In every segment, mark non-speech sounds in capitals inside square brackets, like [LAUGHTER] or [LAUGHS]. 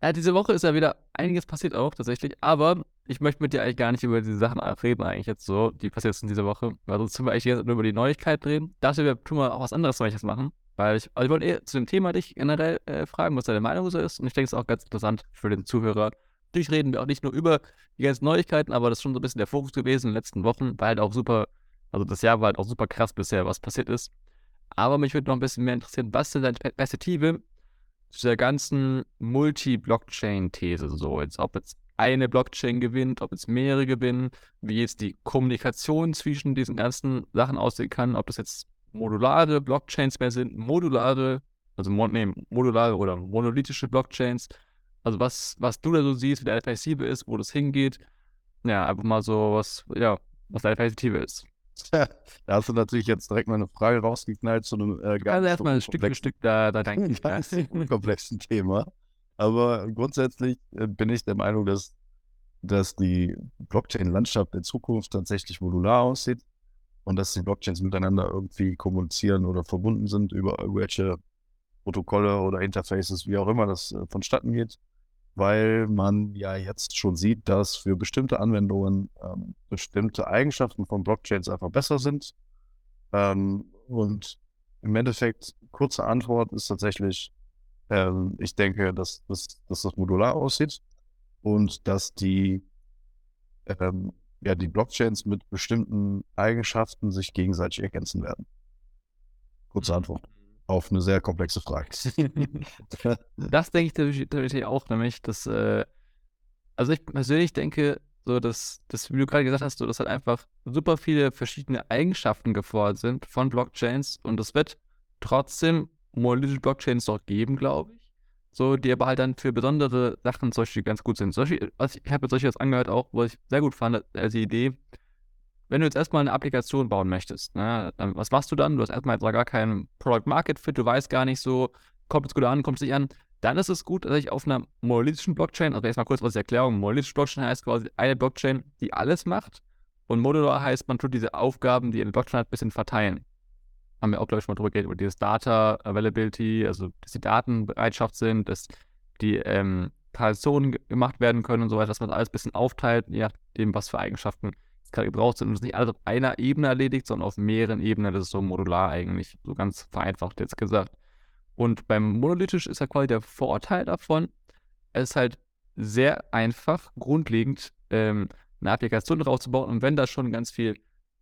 Ja, diese Woche ist ja wieder einiges passiert auch tatsächlich, aber ich möchte mit dir eigentlich gar nicht über diese Sachen reden, eigentlich jetzt so, die passiert sind diese Woche, weil sonst tun wir eigentlich jetzt nur über die Neuigkeit reden. Dafür tun wir auch was anderes Neues machen, weil ich, also ich wollte eher zu dem Thema dich generell äh, fragen, was deine Meinung so ist und ich denke, es ist auch ganz interessant für den Zuhörer. Natürlich reden wir auch nicht nur über die ganzen Neuigkeiten, aber das ist schon so ein bisschen der Fokus gewesen in den letzten Wochen, weil halt auch super, also das Jahr war halt auch super krass bisher, was passiert ist. Aber mich würde noch ein bisschen mehr interessieren, was sind deine Perspektive zu der ganzen Multi-Blockchain-These so, jetzt ob jetzt eine Blockchain gewinnt, ob jetzt mehrere gewinnen, wie jetzt die Kommunikation zwischen diesen ganzen Sachen aussehen kann, ob das jetzt modulare Blockchains mehr sind, modulare, also nee, modulare oder monolithische Blockchains. Also was, was du da so siehst, wie deine Perspektive ist, wo das hingeht. Ja, einfach mal so was, ja, was deine Perspektive ist. [LAUGHS] da hast du natürlich jetzt direkt mal eine Frage rausgeknallt zu einem äh, ganz also erstmal Stück für Stück da, da denken. [LAUGHS] ganz komplexen Thema. Aber grundsätzlich äh, bin ich der Meinung, dass, dass die Blockchain-Landschaft in Zukunft tatsächlich modular aussieht und dass die Blockchains miteinander irgendwie kommunizieren oder verbunden sind über irgendwelche Protokolle oder Interfaces, wie auch immer das äh, vonstatten geht weil man ja jetzt schon sieht, dass für bestimmte Anwendungen ähm, bestimmte Eigenschaften von Blockchains einfach besser sind. Ähm, und im Endeffekt, kurze Antwort ist tatsächlich, ähm, ich denke, dass, dass, dass das modular aussieht und dass die, ähm, ja, die Blockchains mit bestimmten Eigenschaften sich gegenseitig ergänzen werden. Kurze Antwort auf eine sehr komplexe Frage. [LAUGHS] das denke ich tatsächlich auch, nämlich, dass, äh, also ich persönlich denke, so dass, dass, wie du gerade gesagt hast, so, dass halt einfach super viele verschiedene Eigenschaften gefordert sind von Blockchains und es wird trotzdem monolithische Blockchains doch geben, glaube ich. So, die aber halt dann für besondere Sachen zum Beispiel ganz gut sind. Beispiel, was ich, ich habe jetzt solche jetzt angehört auch, was ich sehr gut fand, als Idee, wenn du jetzt erstmal eine Applikation bauen möchtest, ne, dann, was machst du dann? Du hast erstmal gar keinen Product Market Fit, du weißt gar nicht so, kommt es gut an, kommt es nicht an. Dann ist es gut, dass ich auf einer monolithischen Blockchain, also erstmal kurz was die Erklärung, monolithische Blockchain heißt quasi eine Blockchain, die alles macht. Und modular heißt, man tut diese Aufgaben, die eine Blockchain hat, ein bisschen verteilen. Haben wir auch, glaube ich, mal drüber geredet, über dieses Data Availability, also dass die Daten Bereitschaft sind, dass die ähm, Transaktionen gemacht werden können und so weiter, dass man alles ein bisschen aufteilt, je nachdem, was für Eigenschaften gerade gebraucht sind und es nicht alles auf einer Ebene erledigt, sondern auf mehreren Ebenen. Das ist so modular eigentlich, so ganz vereinfacht jetzt gesagt. Und beim Monolithisch ist ja quasi der Vorteil davon, es ist halt sehr einfach, grundlegend ähm, eine Applikation draufzubauen. Und wenn da schon ganz viel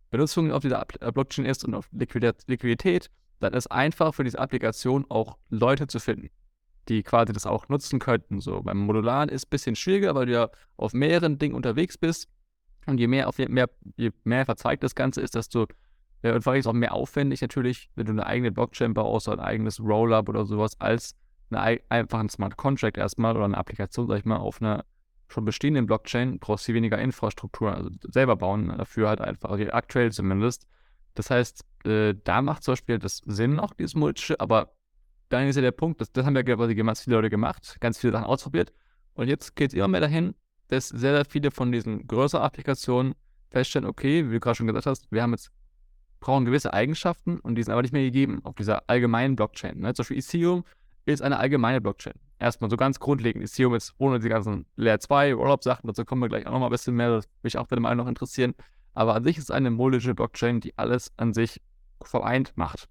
Benutzung auf dieser äh, Blockchain ist und auf Liquidität, dann ist einfach für diese Applikation auch Leute zu finden, die quasi das auch nutzen könnten. So beim Modularen ist ein bisschen schwieriger, weil du ja auf mehreren Dingen unterwegs bist und je mehr, auf je mehr, je mehr verzweigt das Ganze ist, desto äh, und vor allem ist es auch mehr aufwendig natürlich, wenn du eine eigene Blockchain baust oder ein eigenes Rollup oder sowas, als eine, einfach ein Smart Contract erstmal oder eine Applikation, sag ich mal, auf einer schon bestehenden Blockchain, brauchst du weniger Infrastruktur, also selber bauen, ne, dafür halt einfach, also aktuell zumindest. Das heißt, äh, da macht zum Beispiel das Sinn auch, dieses Multische, aber dann ist ja der Punkt, das, das haben ja quasi ganz viele Leute gemacht, ganz viele Sachen ausprobiert und jetzt geht es immer mehr dahin, dass sehr, sehr viele von diesen größeren Applikationen feststellen, okay, wie du gerade schon gesagt hast, wir haben jetzt brauchen gewisse Eigenschaften und die sind aber nicht mehr gegeben auf dieser allgemeinen Blockchain. Ne? Zum Beispiel Ethereum ist eine allgemeine Blockchain. Erstmal so ganz grundlegend. Ethereum ist ohne die ganzen Layer 2, Rollup-Sachen, dazu kommen wir gleich auch nochmal ein bisschen mehr, das würde mich auch dem einen noch interessieren. Aber an sich ist es eine monolithische Blockchain, die alles an sich vereint macht.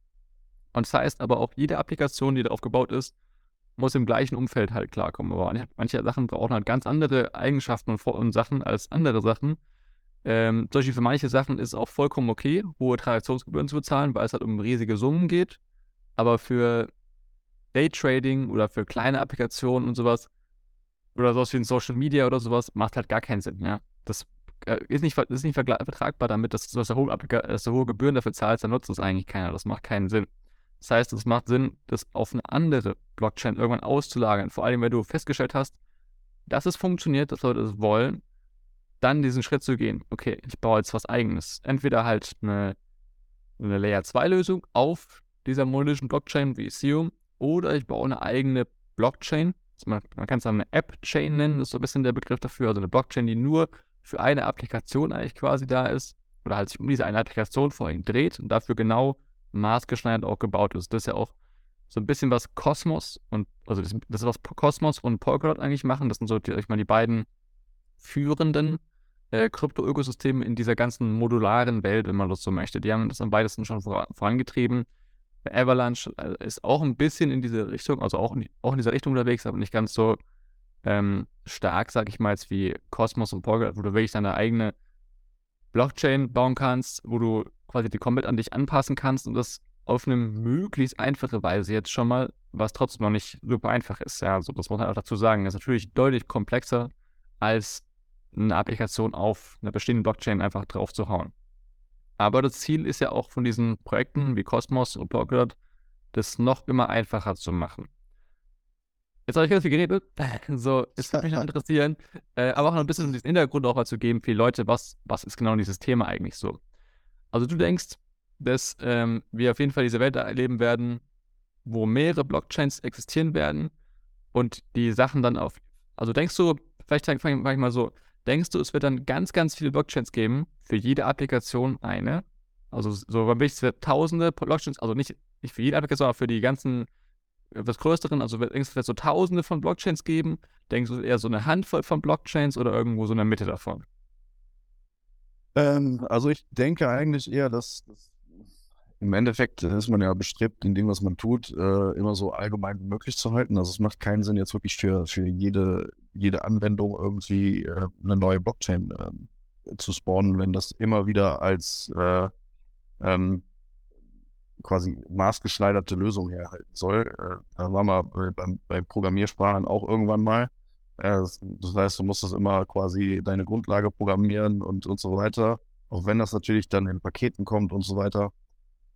Und das heißt aber auch, jede Applikation, die darauf gebaut ist, muss im gleichen Umfeld halt klarkommen. Aber manche Sachen brauchen halt ganz andere Eigenschaften und, und Sachen als andere Sachen. Ähm, zum Beispiel für manche Sachen ist es auch vollkommen okay, hohe Transaktionsgebühren zu bezahlen, weil es halt um riesige Summen geht. Aber für Daytrading oder für kleine Applikationen und sowas oder sowas wie in Social Media oder sowas macht halt gar keinen Sinn. Ja? Das äh, ist nicht, ist nicht vertragbar damit, dass du, dass du hohe, dass du hohe Gebühren dafür zahlst, dann nutzt es eigentlich keiner. Das macht keinen Sinn. Das heißt, es macht Sinn, das auf eine andere Blockchain irgendwann auszulagern. Vor allem, wenn du festgestellt hast, dass es funktioniert, dass Leute es wollen, dann diesen Schritt zu gehen. Okay, ich baue jetzt was eigenes. Entweder halt eine, eine Layer 2 Lösung auf dieser monolithischen Blockchain wie Ethereum oder ich baue eine eigene Blockchain. Man, man kann es eine App-Chain nennen, das ist so ein bisschen der Begriff dafür. Also eine Blockchain, die nur für eine Applikation eigentlich quasi da ist oder halt sich um diese eine Applikation vorhin dreht und dafür genau maßgeschneidert auch gebaut ist. Das ist ja auch so ein bisschen was Cosmos und, also das, das ist was Cosmos und Polkadot eigentlich machen. Das sind so, die, ich mal, die beiden führenden äh, Krypto-Ökosysteme in dieser ganzen modularen Welt, wenn man das so möchte. Die haben das am weitesten schon vor, vorangetrieben. Avalanche äh, ist auch ein bisschen in diese Richtung, also auch in, auch in dieser Richtung unterwegs, aber nicht ganz so ähm, stark, sag ich mal, wie Cosmos und Polkadot, wo du wirklich deine eigene Blockchain bauen kannst, wo du quasi die komplett an dich anpassen kannst und das auf eine möglichst einfache Weise jetzt schon mal, was trotzdem noch nicht super einfach ist. Ja, also das muss man auch dazu sagen. Das ist natürlich deutlich komplexer als eine Applikation auf einer bestehenden Blockchain einfach drauf zu hauen. Aber das Ziel ist ja auch von diesen Projekten wie Cosmos und Polkadot, das noch immer einfacher zu machen. Jetzt habe ich ganz viel geredet. [LAUGHS] So, es würde mich noch [LAUGHS] interessieren, äh, aber auch noch ein bisschen diesen Hintergrund auch mal zu geben für die Leute, was, was ist genau dieses Thema eigentlich so? Also du denkst, dass ähm, wir auf jeden Fall diese Welt erleben werden, wo mehrere Blockchains existieren werden und die Sachen dann auf. Also denkst du, vielleicht fange ich mal so, denkst du, es wird dann ganz, ganz viele Blockchains geben, für jede Applikation eine? Also so beim es wird tausende Blockchains, also nicht, nicht für jede Applikation, aber für die ganzen etwas größeren, also denkst du, es wird so tausende von Blockchains geben? Denkst du eher so eine Handvoll von Blockchains oder irgendwo so in der Mitte davon? Ähm, also ich denke eigentlich eher, dass, dass im Endeffekt ist man ja bestrebt, in dem, was man tut, äh, immer so allgemein möglich zu halten. Also es macht keinen Sinn, jetzt wirklich für, für jede, jede Anwendung irgendwie äh, eine neue Blockchain äh, zu spawnen, wenn das immer wieder als äh, ähm, quasi maßgeschneiderte Lösung herhalten soll. Äh, da waren wir bei, bei Programmiersprachen auch irgendwann mal. Das, das heißt, du musst das immer quasi deine Grundlage programmieren und, und so weiter. Auch wenn das natürlich dann in Paketen kommt und so weiter.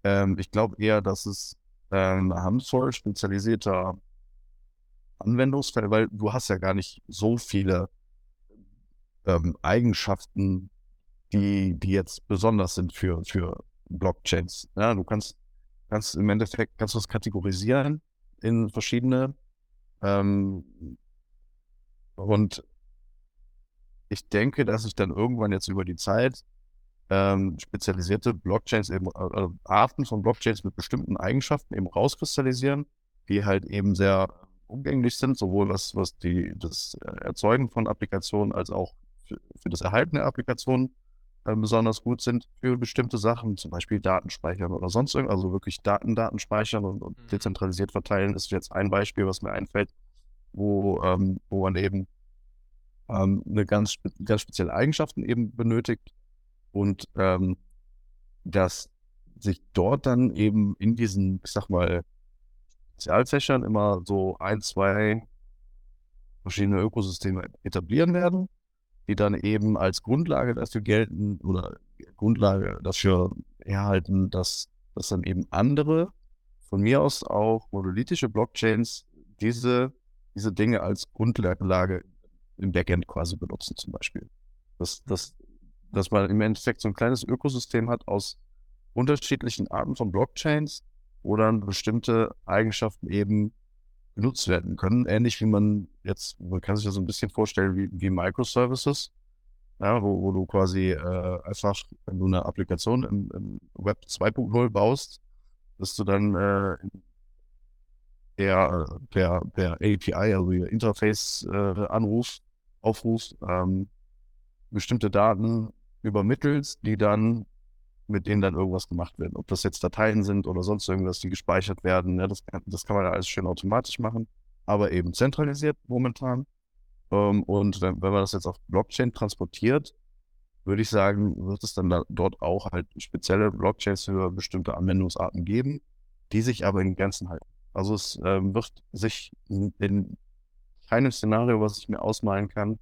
Ähm, ich glaube eher, dass es äh, eine Handvoll spezialisierter Anwendungsfälle, weil du hast ja gar nicht so viele ähm, Eigenschaften, die, die jetzt besonders sind für, für Blockchains. Ja, du kannst, kannst im Endeffekt kannst du es kategorisieren in verschiedene ähm, und ich denke, dass ich dann irgendwann jetzt über die Zeit ähm, spezialisierte Blockchains eben, äh, Arten von Blockchains mit bestimmten Eigenschaften eben rauskristallisieren, die halt eben sehr umgänglich sind, sowohl was, was die, das Erzeugen von Applikationen als auch für, für das Erhalten der Applikationen äh, besonders gut sind für bestimmte Sachen, zum Beispiel Datenspeichern oder sonst irgendwas, also wirklich Daten, Daten speichern und, und mhm. dezentralisiert verteilen, ist jetzt ein Beispiel, was mir einfällt, wo, ähm, wo man eben ähm, eine ganz, ganz spezielle Eigenschaften eben benötigt, und ähm, dass sich dort dann eben in diesen, ich sag mal, Spezialfächern immer so ein, zwei verschiedene Ökosysteme etablieren werden, die dann eben als Grundlage dafür gelten oder Grundlage dafür herhalten, dass, dass dann eben andere, von mir aus auch monolithische Blockchains, diese, diese Dinge als Grundlage im Backend quasi benutzen zum Beispiel. Das, das dass man im Endeffekt so ein kleines Ökosystem hat aus unterschiedlichen Arten von Blockchains, wo dann bestimmte Eigenschaften eben genutzt werden können. Ähnlich wie man jetzt, man kann sich das so ein bisschen vorstellen wie, wie Microservices, ja, wo, wo du quasi äh, einfach, wenn du eine Applikation im, im Web 2.0 baust, dass du dann äh, per, per, per API, also Interface äh, anrufst, aufrufst, ähm, bestimmte Daten übermittelst, die dann mit denen dann irgendwas gemacht wird. Ob das jetzt Dateien sind oder sonst irgendwas, die gespeichert werden, ne, das, kann, das kann man ja alles schön automatisch machen, aber eben zentralisiert momentan. Ähm, und wenn, wenn man das jetzt auf Blockchain transportiert, würde ich sagen, wird es dann da, dort auch halt spezielle Blockchains für bestimmte Anwendungsarten geben, die sich aber in Grenzen halten. Also es ähm, wird sich in, in keinem Szenario, was ich mir ausmalen kann,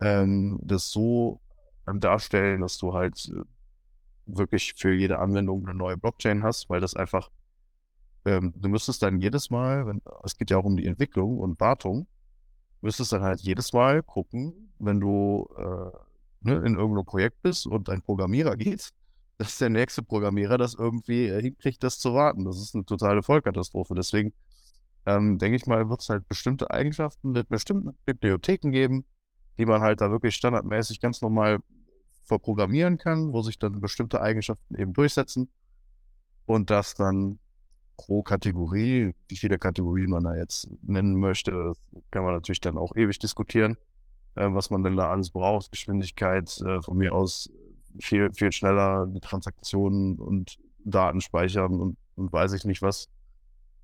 ähm, das so darstellen, dass du halt äh, wirklich für jede Anwendung eine neue Blockchain hast, weil das einfach, ähm, du müsstest dann jedes Mal, wenn, es geht ja auch um die Entwicklung und Wartung, müsstest dann halt jedes Mal gucken, wenn du äh, ne, in irgendeinem Projekt bist und ein Programmierer geht, dass der nächste Programmierer das irgendwie äh, hinkriegt, das zu warten. Das ist eine totale Vollkatastrophe. Deswegen ähm, denke ich mal, wird es halt bestimmte Eigenschaften mit bestimmten Bibliotheken geben, die man halt da wirklich standardmäßig ganz normal verprogrammieren kann, wo sich dann bestimmte Eigenschaften eben durchsetzen und das dann pro Kategorie, wie viele Kategorien man da jetzt nennen möchte, kann man natürlich dann auch ewig diskutieren, äh, was man denn da alles braucht. Geschwindigkeit äh, von mir aus viel, viel schneller die Transaktionen und Daten speichern und, und weiß ich nicht was.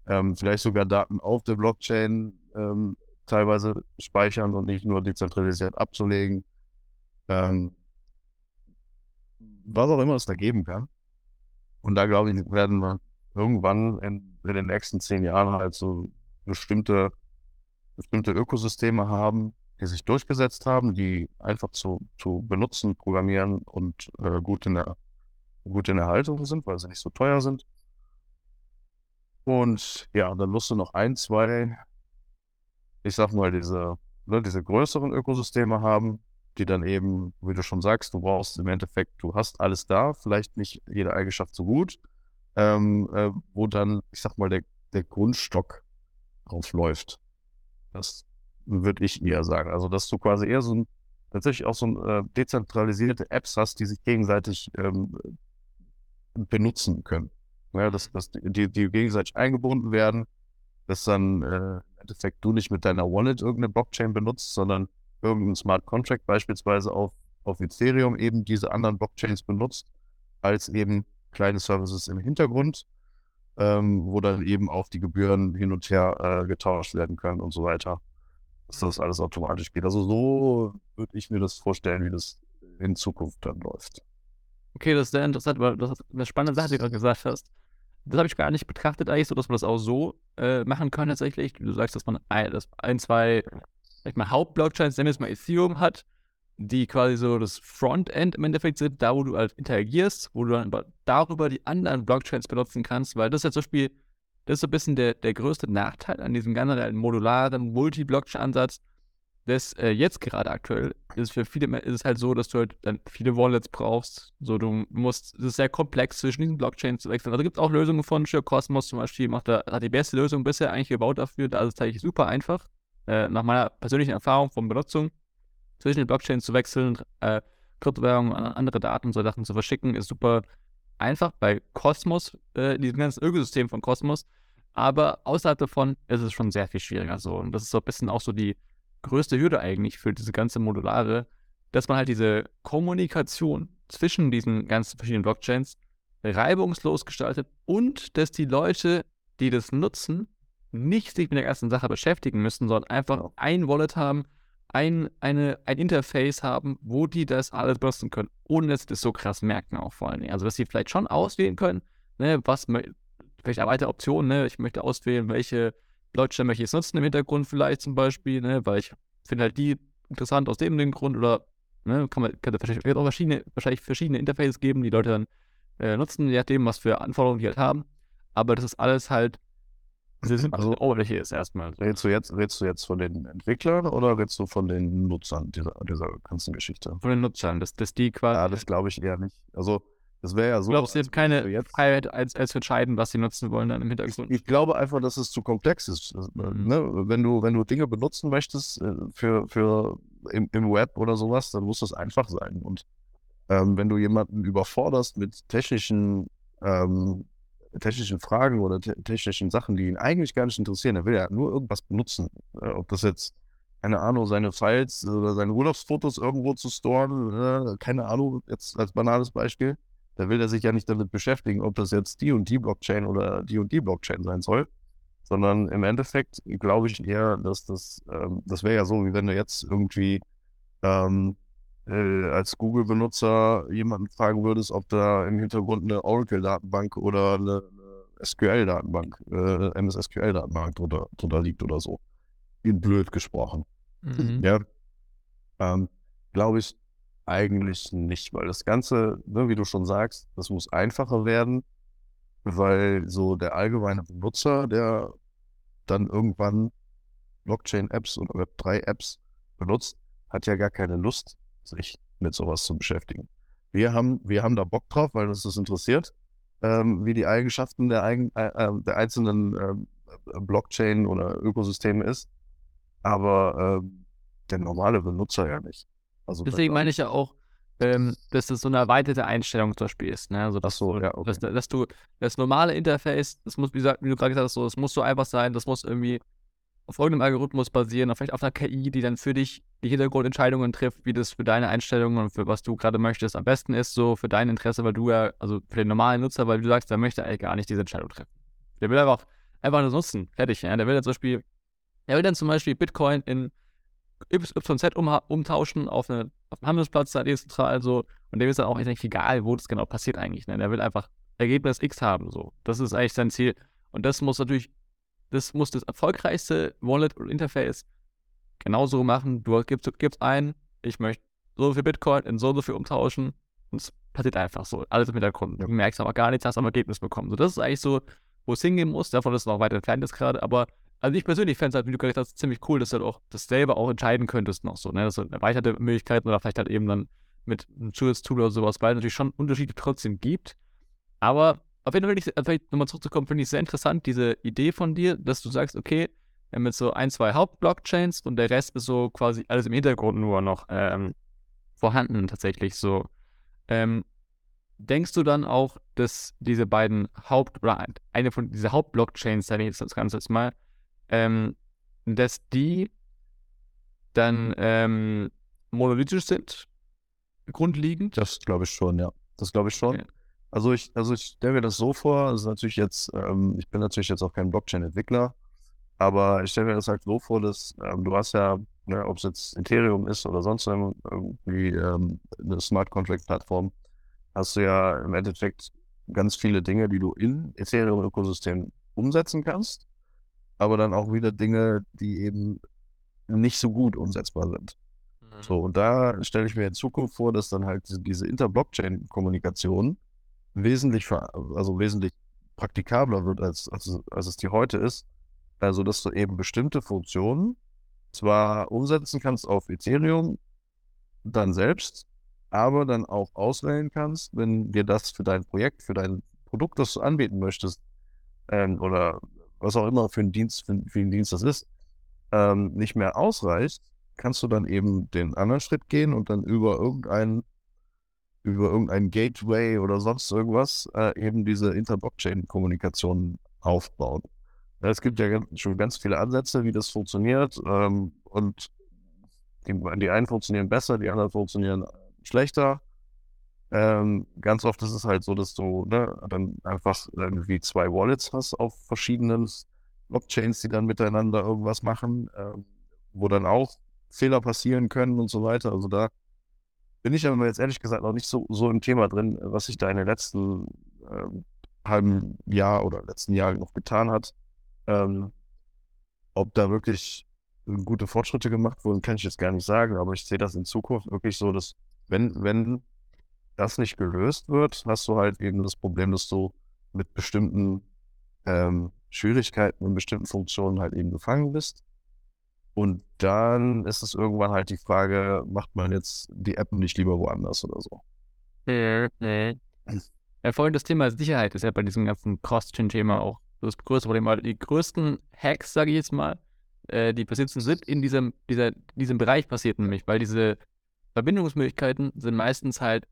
Ähm, vielleicht sogar Daten auf der Blockchain ähm, teilweise speichern und nicht nur dezentralisiert abzulegen. Ähm, was auch immer es da geben kann. Und da glaube ich, werden wir irgendwann in, in, den nächsten zehn Jahren halt so bestimmte, bestimmte Ökosysteme haben, die sich durchgesetzt haben, die einfach zu, zu benutzen, programmieren und äh, gut, in der, gut in der Haltung sind, weil sie nicht so teuer sind. Und ja, dann musst du noch ein, zwei, ich sag mal, diese, ne, diese größeren Ökosysteme haben, die dann eben, wie du schon sagst, du brauchst im Endeffekt, du hast alles da, vielleicht nicht jede Eigenschaft so gut, ähm, äh, wo dann, ich sag mal, der, der Grundstock drauf läuft. Das würde ich eher sagen. Also, dass du quasi eher so ein, tatsächlich auch so ein, äh, dezentralisierte Apps hast, die sich gegenseitig ähm, benutzen können. Ja, dass, dass die, die gegenseitig eingebunden werden, dass dann äh, im Endeffekt du nicht mit deiner Wallet irgendeine Blockchain benutzt, sondern irgendein Smart Contract beispielsweise auf, auf Ethereum eben diese anderen Blockchains benutzt, als eben kleine Services im Hintergrund, ähm, wo dann eben auch die Gebühren hin und her äh, getauscht werden können und so weiter. Dass das alles automatisch geht. Also so würde ich mir das vorstellen, wie das in Zukunft dann läuft. Okay, das ist sehr interessant, weil das eine spannende Sache, die du gerade gesagt hast. Das habe ich gar nicht betrachtet eigentlich, so dass man das auch so äh, machen kann tatsächlich. Du sagst, dass man ein, dass ein zwei sag mal, Hauptblockchains, nennen wir es mal Ethereum hat, die quasi so das Frontend im Endeffekt sind, da wo du halt interagierst, wo du dann darüber die anderen Blockchains benutzen kannst, weil das ist ja zum Beispiel, das ist so ein bisschen der, der größte Nachteil an diesem generellen modularen Multi-Blockchain-Ansatz, das äh, jetzt gerade aktuell ist für viele ist es halt so, dass du halt dann viele Wallets brauchst. So, du musst, es ist sehr komplex zwischen diesen Blockchains zu wechseln. Also gibt es auch Lösungen von Sure Cosmos zum Beispiel, macht da, hat die beste Lösung bisher eigentlich gebaut dafür. Da ist es tatsächlich super einfach äh, nach meiner persönlichen Erfahrung von Benutzung, zwischen den Blockchains zu wechseln, äh, Kryptowährungen, andere Daten, so Sachen zu verschicken, ist super einfach bei Cosmos, äh, diesem ganzen Ökosystem von Cosmos. Aber außerhalb davon ist es schon sehr viel schwieriger so. Und das ist so ein bisschen auch so die größte Hürde eigentlich für diese ganze Modulare, dass man halt diese Kommunikation zwischen diesen ganzen verschiedenen Blockchains reibungslos gestaltet und dass die Leute, die das nutzen, nicht sich mit der ganzen Sache beschäftigen müssen, sondern einfach ein Wallet haben, ein, eine, ein Interface haben, wo die das alles benutzen können, ohne dass sie das so krass merken auch vor allen Dingen. Also, dass sie vielleicht schon auswählen können, ne, was, vielleicht eine weitere Option, ne, ich möchte auswählen, welche Blockchain möchte ich jetzt nutzen im Hintergrund vielleicht zum Beispiel, ne, weil ich finde halt die interessant aus dem, Grund oder ne, kann man kann auch verschiedene, wahrscheinlich verschiedene Interfaces geben, die Leute dann äh, nutzen, je nachdem, was für Anforderungen die halt haben. Aber das ist alles halt Sie [LAUGHS] sind also Oberfläche ist erstmal. Redest du, jetzt, redest du jetzt von den Entwicklern oder redest du von den Nutzern dieser, dieser ganzen Geschichte? Von den Nutzern, dass, dass die quasi. Ja, das glaube ich eher nicht. Also, das wäre ja so. Du glaubst, haben keine Freiheit, als, als zu entscheiden, was sie nutzen wollen dann im Hintergrund? Ich, ich glaube einfach, dass es zu komplex ist. Mhm. Ne? Wenn, du, wenn du Dinge benutzen möchtest äh, für, für im, im Web oder sowas, dann muss das einfach sein. Und ähm, wenn du jemanden überforderst mit technischen ähm, technischen Fragen oder te technischen Sachen, die ihn eigentlich gar nicht interessieren. Er will ja nur irgendwas benutzen. Äh, ob das jetzt, keine Ahnung, seine Files oder seine Urlaubsfotos irgendwo zu storen, äh, keine Ahnung, jetzt als banales Beispiel. Da will er sich ja nicht damit beschäftigen, ob das jetzt die und die Blockchain oder die und die Blockchain sein soll. Sondern im Endeffekt glaube ich eher, dass das, ähm, das wäre ja so, wie wenn du jetzt irgendwie ähm, äh, als Google-Benutzer jemanden fragen würdest, ob da im Hintergrund eine Oracle-Datenbank oder eine, SQL-Datenbank, äh, MS-SQL-Datenbank drunter, drunter liegt oder so. Blöd gesprochen. Mhm. Ja. Ähm, Glaube ich eigentlich nicht, weil das Ganze, ne, wie du schon sagst, das muss einfacher werden, weil so der allgemeine Benutzer, der dann irgendwann Blockchain-Apps oder Web3-Apps benutzt, hat ja gar keine Lust, sich mit sowas zu beschäftigen. Wir haben, wir haben da Bock drauf, weil uns das interessiert, ähm, wie die Eigenschaften der, eigen, äh, äh der einzelnen äh, Blockchain oder Ökosysteme ist. Aber äh, der normale Benutzer ja nicht. Also Deswegen meine ich ja auch, ähm, dass das so eine erweiterte Einstellung zum Beispiel ist. Ne? Also, dass, so, ja, okay. dass, dass, du das normale Interface, das muss, wie, gesagt, wie du gerade gesagt hast, so, das muss so einfach sein, das muss irgendwie auf irgendeinem Algorithmus basieren, vielleicht auf einer KI, die dann für dich die Hintergrundentscheidungen trifft, wie das für deine Einstellungen und für was du gerade möchtest am besten ist, so für dein Interesse, weil du ja, also für den normalen Nutzer, weil du sagst, der möchte eigentlich gar nicht diese Entscheidung treffen. Der will einfach, einfach nur nutzen, fertig. Ja? Der will dann zum Beispiel, der will dann zum Beispiel Bitcoin in YZ um, umtauschen auf, eine, auf einen Handelsplatz, da dezentral so, und dem ist dann auch eigentlich egal, wo das genau passiert eigentlich. Ne? Der will einfach Ergebnis X haben, so. Das ist eigentlich sein Ziel. Und das muss natürlich das muss das erfolgreichste Wallet oder Interface genauso machen. Du gibst, gibst ein, ich möchte so viel Bitcoin in so und so viel umtauschen und es passiert einfach so. Alles im Hintergrund. Du merkst aber gar nichts, hast am Ergebnis bekommen. So, das ist eigentlich so, wo es hingehen muss. Davon ist es noch weiter entfernt ist gerade, aber also ich persönlich fände es halt, wie du gesagt hast, ziemlich cool, dass du halt auch das selber auch entscheiden könntest noch so, ne? Das sind erweiterte Möglichkeiten oder vielleicht halt eben dann mit einem Zusatztool oder sowas, weil es natürlich schon Unterschiede trotzdem gibt. Aber auf jeden Fall, ich, vielleicht nochmal zurückzukommen, finde ich sehr interessant, diese Idee von dir, dass du sagst, okay, wir haben jetzt so ein, zwei Hauptblockchains und der Rest ist so quasi alles im Hintergrund nur noch ähm, vorhanden tatsächlich so. Ähm, denkst du dann auch, dass diese beiden Haupt- oder eine von diesen Hauptblockchains, sage ich jetzt das Ganze jetzt mal, ähm, dass die dann ähm, monolithisch sind, grundlegend? Das glaube ich schon, ja. Das glaube ich schon. Okay. Also ich, also ich stelle mir das so vor, das ist natürlich jetzt, ähm, ich bin natürlich jetzt auch kein Blockchain-Entwickler, aber ich stelle mir das halt so vor, dass ähm, du hast ja, ne, ob es jetzt Ethereum ist oder sonst irgendwie ähm, eine Smart Contract-Plattform, hast du ja im Endeffekt ganz viele Dinge, die du in Ethereum-Ökosystem umsetzen kannst, aber dann auch wieder Dinge, die eben nicht so gut umsetzbar sind. Mhm. So, und da stelle ich mir in Zukunft vor, dass dann halt diese, diese Inter-Blockchain-Kommunikation wesentlich, also wesentlich praktikabler wird, als, als, als es die heute ist. Also, dass du eben bestimmte Funktionen zwar umsetzen kannst auf Ethereum dann selbst, aber dann auch auswählen kannst, wenn dir das für dein Projekt, für dein Produkt, das du anbieten möchtest, ähm, oder was auch immer für einen Dienst, für, für einen Dienst das ist, ähm, nicht mehr ausreicht, kannst du dann eben den anderen Schritt gehen und dann über irgendeinen über irgendein Gateway oder sonst irgendwas äh, eben diese Inter-Blockchain-Kommunikation aufbauen. Es gibt ja schon ganz viele Ansätze, wie das funktioniert ähm, und die, die, einen funktionieren besser, die anderen funktionieren schlechter. Ähm, ganz oft ist es halt so, dass du ne, dann einfach irgendwie zwei Wallets hast auf verschiedenen Blockchains, die dann miteinander irgendwas machen, äh, wo dann auch Fehler passieren können und so weiter. Also da bin ich aber jetzt ehrlich gesagt noch nicht so, so im Thema drin, was sich da in den letzten äh, halben Jahr oder letzten Jahren noch getan hat. Ähm, ob da wirklich gute Fortschritte gemacht wurden, kann ich jetzt gar nicht sagen, aber ich sehe das in Zukunft wirklich so, dass wenn, wenn das nicht gelöst wird, hast du halt eben das Problem, dass du mit bestimmten ähm, Schwierigkeiten und bestimmten Funktionen halt eben gefangen bist und dann ist es irgendwann halt die Frage, macht man jetzt die App nicht lieber woanders oder so? Ja, vorhin das Thema Sicherheit ist ja bei diesem ganzen Cross-Chain-Thema auch das größte Problem. Weil die größten Hacks, sage ich jetzt mal, äh, die passiert sind, in diesem, dieser, diesem Bereich passiert nämlich, weil diese Verbindungsmöglichkeiten sind meistens halt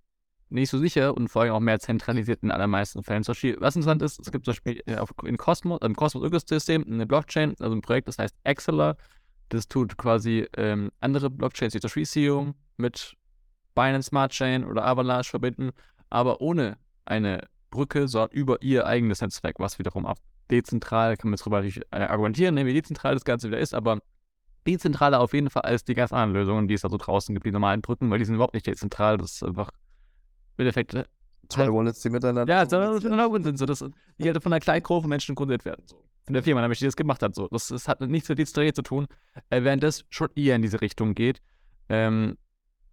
nicht so sicher und vor allem auch mehr zentralisiert in allermeisten Fällen. Was interessant ist, es gibt zum Beispiel äh, in Cosmos, im Cosmos-Ökosystem eine Blockchain, also ein Projekt, das heißt Axelar. Das tut quasi ähm, andere Blockchains wie zum Beispiel Ethereum mit Binance Smart Chain oder Avalanche verbinden, aber ohne eine Brücke, sondern über ihr eigenes Netzwerk, was wiederum ab dezentral, kann man jetzt drüber äh, argumentieren, ne, wie dezentral das Ganze wieder ist, aber dezentraler auf jeden Fall als die ganzen anderen Lösungen, die es da so draußen gibt, die normalen Brücken, weil die sind überhaupt nicht dezentral, das ist einfach im Endeffekt äh, Zwei Wallets, die miteinander. Ja, sind so, dass die halt von einer kleinen Gruppe Menschen grundiert werden. So von der Firma, nämlich die das gemacht hat. So. Das, das hat nichts mit Distribution zu tun, äh, während das schon eher in diese Richtung geht. Ähm,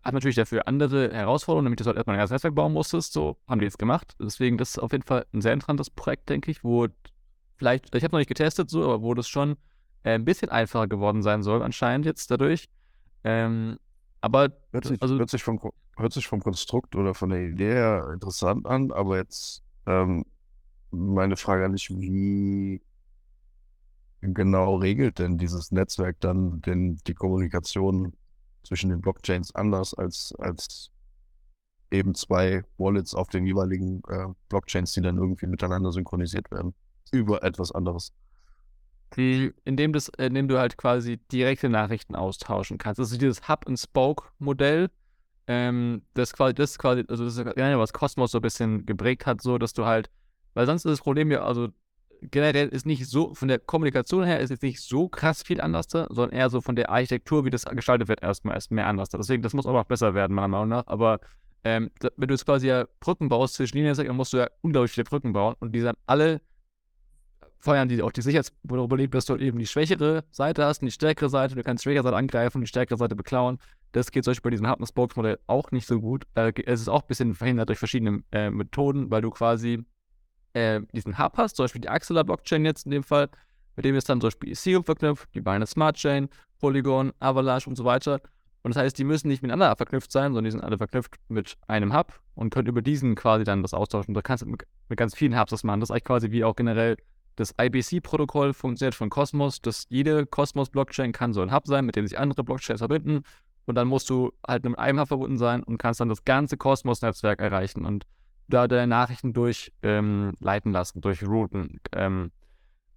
hat natürlich dafür andere Herausforderungen, nämlich dass du halt erstmal ein ganzes Netzwerk bauen musstest. So haben die jetzt gemacht. Deswegen, das ist auf jeden Fall ein sehr interessantes Projekt, denke ich, wo vielleicht, ich habe noch nicht getestet, so, aber wo das schon äh, ein bisschen einfacher geworden sein soll, anscheinend jetzt dadurch. Ähm, aber hört sich, also, hört, sich vom, hört sich vom Konstrukt oder von der Idee her interessant an, aber jetzt ähm, meine Frage an dich, wie genau regelt denn dieses Netzwerk dann den, die Kommunikation zwischen den Blockchains anders als, als eben zwei Wallets auf den jeweiligen äh, Blockchains, die dann irgendwie miteinander synchronisiert werden. Über etwas anderes. Indem, das, indem du halt quasi direkte Nachrichten austauschen kannst. Also dieses Hub-and-Spoke-Modell, ähm, das quasi, das quasi, also das ist ja was Cosmos so ein bisschen geprägt hat, so dass du halt, weil sonst ist das Problem ja, also generell ist nicht so, von der Kommunikation her ist jetzt nicht so krass viel anders, sondern eher so von der Architektur, wie das gestaltet wird, erstmal ist mehr anders. Deswegen, das muss auch besser werden, meiner Meinung nach. Aber ähm, wenn du jetzt quasi ja Brücken baust zwischen Linien, dann musst du ja unglaublich viele Brücken bauen und die sind alle feuern die auch die Sicherheitsprobleme, dass du eben die schwächere Seite hast und die stärkere Seite. Du kannst die schwächere Seite angreifen und die stärkere Seite beklauen. Das geht zum Beispiel bei diesem Hub Spokes Modell auch nicht so gut. Äh, es ist auch ein bisschen verhindert durch verschiedene äh, Methoden, weil du quasi äh, diesen Hub hast, zum Beispiel die Axelar Blockchain jetzt in dem Fall, mit dem ist dann zum Beispiel Ethereum verknüpft, die Binance Smart Chain, Polygon, Avalanche und so weiter. Und das heißt, die müssen nicht miteinander verknüpft sein, sondern die sind alle verknüpft mit einem Hub und können über diesen quasi dann das austauschen. Da kannst du mit, mit ganz vielen Hubs das machen. Das ist eigentlich quasi wie auch generell das IBC-Protokoll funktioniert von Cosmos, dass jede Cosmos-Blockchain kann so ein Hub sein, mit dem sich andere Blockchains verbinden. Und dann musst du halt mit einem Hub verbunden sein und kannst dann das ganze Cosmos-Netzwerk erreichen. Und da deine Nachrichten durchleiten ähm, lassen, durch Routen. Ähm,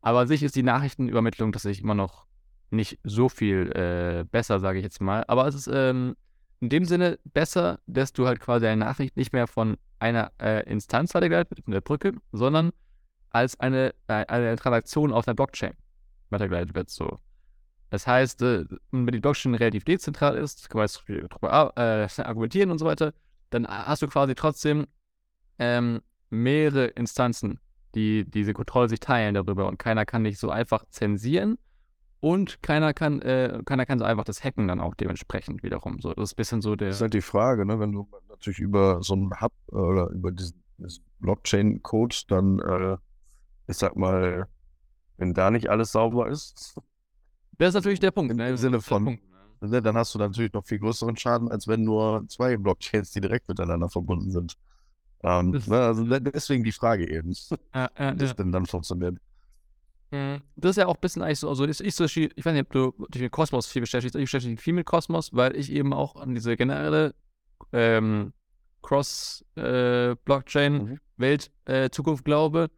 aber an sich ist die Nachrichtenübermittlung tatsächlich immer noch nicht so viel äh, besser, sage ich jetzt mal. Aber es ist ähm, in dem Sinne besser, dass du halt quasi eine Nachricht nicht mehr von einer äh, Instanz weitergeleitet wird, von der Brücke, sondern als eine, äh, eine Transaktion auf einer Blockchain weitergeleitet wird. So. Das heißt, äh, wenn die Blockchain relativ dezentral ist, kann man jetzt darüber äh, [LAUGHS] argumentieren und so weiter, dann hast du quasi trotzdem ähm, mehrere Instanzen, die diese Kontrolle sich teilen darüber und keiner kann nicht so einfach zensieren und keiner kann, äh, keiner kann so einfach das hacken dann auch dementsprechend wiederum. So, das ist ein bisschen so der. Das ist halt die Frage, ne? wenn du natürlich über so einen Hub äh, oder über diesen, diesen Blockchain-Code dann, äh, ich sag mal, wenn da nicht alles sauber ist. Das ist natürlich der Punkt. Ne? Im Sinne von, Punkt, ne? dann hast du natürlich noch viel größeren Schaden, als wenn nur zwei Blockchains, die direkt miteinander verbunden sind. Ähm, ne, also deswegen die Frage eben, ja, ja, wie das ja. denn dann funktioniert. Mhm. Das ist ja auch ein bisschen eigentlich so, also ich, ich, so, ich weiß nicht, ob du dich mit Kosmos viel beschäftigst, ich beschäftige mich viel mit Kosmos, weil ich eben auch an diese generelle ähm, Cross-Blockchain-Welt äh, mhm. äh, Zukunft glaube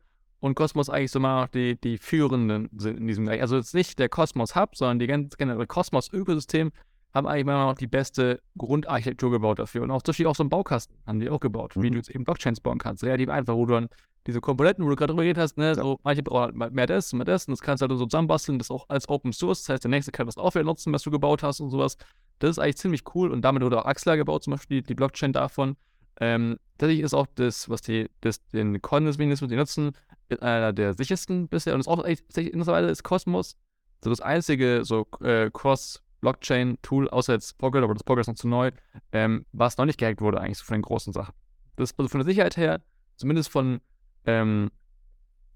und Kosmos eigentlich so mal die, die führenden sind in diesem Bereich. Also jetzt nicht der Kosmos Hub, sondern die ganz generelle Kosmos-Ökosystem haben eigentlich immer noch die beste Grundarchitektur gebaut dafür. Und auch zum Beispiel auch so einen Baukasten haben die auch gebaut, mhm. wie du jetzt eben Blockchains bauen kannst. Relativ einfach, wo du dann diese Komponenten, wo du gerade drüber geredet hast, ne, so manche brauchen halt mehr das, mehr das, und das kannst du halt so zusammenbasteln, das auch als Open Source. Das heißt, der nächste kann das auch wieder nutzen, was du gebaut hast und sowas. Das ist eigentlich ziemlich cool. Und damit wurde auch Axler gebaut, zum Beispiel die Blockchain davon. Ähm, tatsächlich ist auch das, was die, das, den Coinless-Mechanismus, die nutzen, einer der sichersten bisher. Und das auch echt, mittlerweile ist Cosmos so das einzige so äh, Cross- Blockchain-Tool, außer jetzt Poggle, aber das Poggle ist noch zu neu, ähm, was noch nicht gehackt wurde eigentlich so von den großen Sachen. Das also von der Sicherheit her, zumindest von, ähm,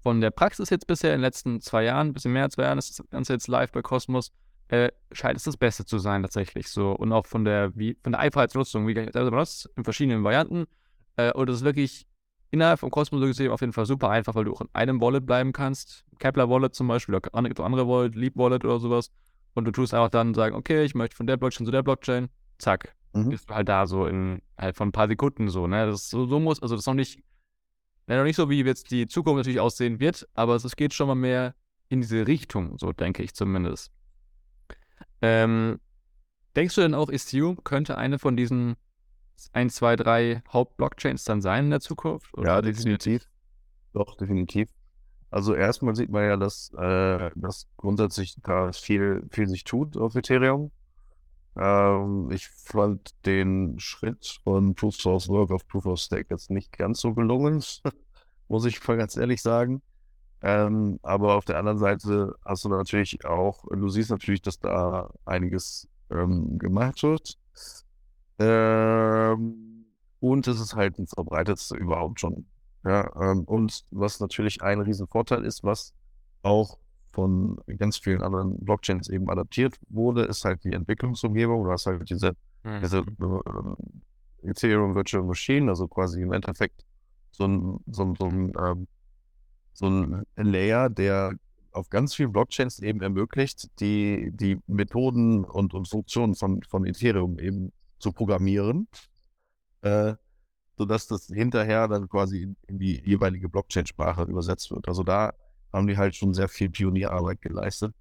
von der Praxis jetzt bisher in den letzten zwei Jahren, ein bisschen mehr als zwei Jahren ist das Ganze jetzt live bei Cosmos, äh, scheint es das Beste zu sein tatsächlich so. Und auch von der, wie, von der Einfachheitsnutzung, wie ich selber benutzt, in verschiedenen Varianten. Äh, und das ist wirklich innerhalb vom Cosmos-System auf jeden Fall super einfach, weil du auch in einem Wallet bleiben kannst. Kepler Wallet zum Beispiel, oder andere, andere Wallet, Leap Wallet oder sowas. Und du tust einfach dann sagen, okay, ich möchte von der Blockchain zu der Blockchain, zack. Mhm. Bist du halt da so in halt von ein paar Sekunden so, ne? Das so, so muss, also das ist noch nicht, ja, noch nicht so, wie jetzt die Zukunft natürlich aussehen wird, aber es geht schon mal mehr in diese Richtung, so denke ich zumindest. Ähm, denkst du denn auch, Ethereum könnte eine von diesen 1, 2, 3 Hauptblockchains dann sein in der Zukunft? Ja, definitiv. Doch, definitiv. Also erstmal sieht man ja, dass, äh, dass grundsätzlich da viel, viel sich tut auf Ethereum. Ähm, ich fand den Schritt von Proof of Work auf Proof of Stake jetzt nicht ganz so gelungen, [LAUGHS] muss ich voll ganz ehrlich sagen. Ähm, aber auf der anderen Seite hast du natürlich auch, du siehst natürlich, dass da einiges ähm, gemacht wird. Ähm, und es ist halt ein verbreitetste überhaupt schon ja, ähm, und was natürlich ein Riesenvorteil ist, was auch von ganz vielen anderen Blockchains eben adaptiert wurde, ist halt die Entwicklungsumgebung. Du hast halt diese, mhm. diese äh, Ethereum Virtual Machine, also quasi im Endeffekt so ein, so ein, so ein, ähm, so ein Layer, der auf ganz vielen Blockchains eben ermöglicht, die, die Methoden und, und Funktionen von, von Ethereum eben zu programmieren. Äh, sodass das hinterher dann quasi in, in die jeweilige Blockchain-Sprache übersetzt wird. Also da haben die halt schon sehr viel Pionierarbeit geleistet.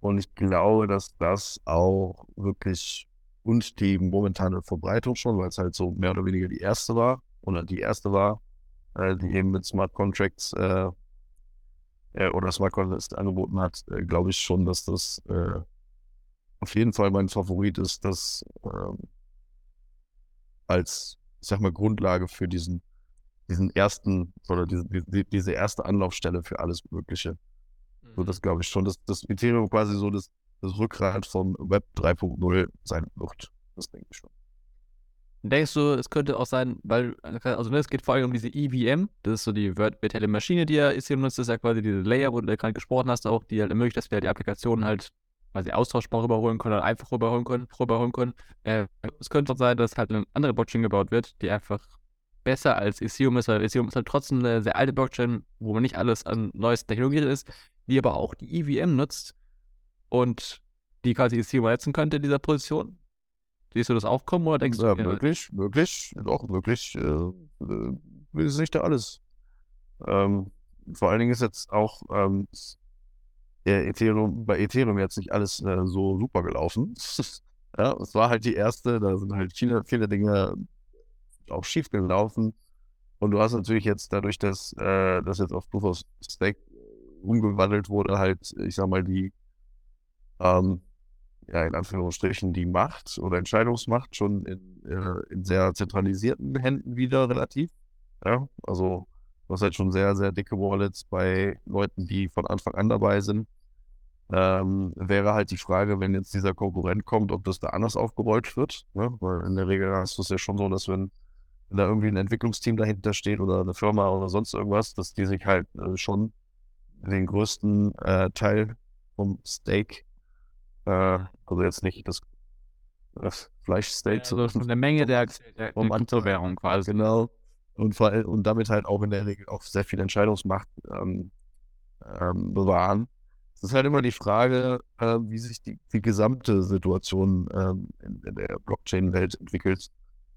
Und ich glaube, dass das auch wirklich und die momentane Verbreitung schon, weil es halt so mehr oder weniger die erste war oder die erste war, äh, die eben mit Smart Contracts äh, äh, oder Smart Contracts angeboten hat, äh, glaube ich schon, dass das äh, auf jeden Fall mein Favorit ist, das ähm, als, ich sag mal, Grundlage für diesen, diesen ersten oder diese, die, diese erste Anlaufstelle für alles Mögliche. Mhm. So, das glaube ich schon, dass das Ethereum quasi so das, das Rückgrat vom Web 3.0 sein wird. Das denke ich schon. Denkst du, es könnte auch sein, weil, also ne, es geht vor allem um diese EVM, das ist so die virtuelle Maschine, die ja ist hier nutzt, das ist ja quasi diese Layer, wo du gerade gesprochen hast, auch, die halt ermöglicht, dass wir die Applikationen halt quasi austauschbar rüberholen können oder einfach rüberholen können. Rüberholen können. Äh, es könnte auch sein, dass halt eine andere Blockchain gebaut wird, die einfach besser als Ethereum ist, weil Ethereum ist halt trotzdem eine sehr alte Blockchain, wo man nicht alles an neuesten Technologien ist, die aber auch die EVM nutzt und die quasi Ethereum ersetzen könnte in dieser Position. Siehst du das auch kommen oder denkst ja, du? Ja, möglich, möglich, doch, möglich. Äh, äh, ist nicht da alles. Ähm, vor allen Dingen ist jetzt auch ähm, Ethereum, bei Ethereum jetzt nicht alles äh, so super gelaufen. [LAUGHS] ja, es war halt die erste, da sind halt viele, viele Dinge auch schief gelaufen. Und du hast natürlich jetzt dadurch, dass äh, das jetzt auf Proof of Stake umgewandelt wurde, halt, ich sag mal, die ähm, ja, in Anführungsstrichen die Macht oder Entscheidungsmacht schon in, äh, in sehr zentralisierten Händen wieder relativ. Ja, also du hast halt schon sehr, sehr dicke Wallets bei Leuten, die von Anfang an dabei sind. Ähm, wäre halt die Frage, wenn jetzt dieser Konkurrent kommt, ob das da anders aufgerollt wird. Ne? Weil in der Regel hast du es ja schon so, dass wenn, wenn da irgendwie ein Entwicklungsteam dahinter steht oder eine Firma oder sonst irgendwas, dass die sich halt äh, schon den größten äh, Teil vom Stake äh, also jetzt nicht das, das Fleischsteak. Ja, also von der Menge der, der, der Kryptowährung quasi. Genau. Und, vor, und damit halt auch in der Regel auch sehr viel Entscheidungsmacht ähm, ähm, bewahren. Es ist halt immer die Frage, äh, wie sich die, die gesamte Situation ähm, in, in, der Blockchain-Welt entwickelt.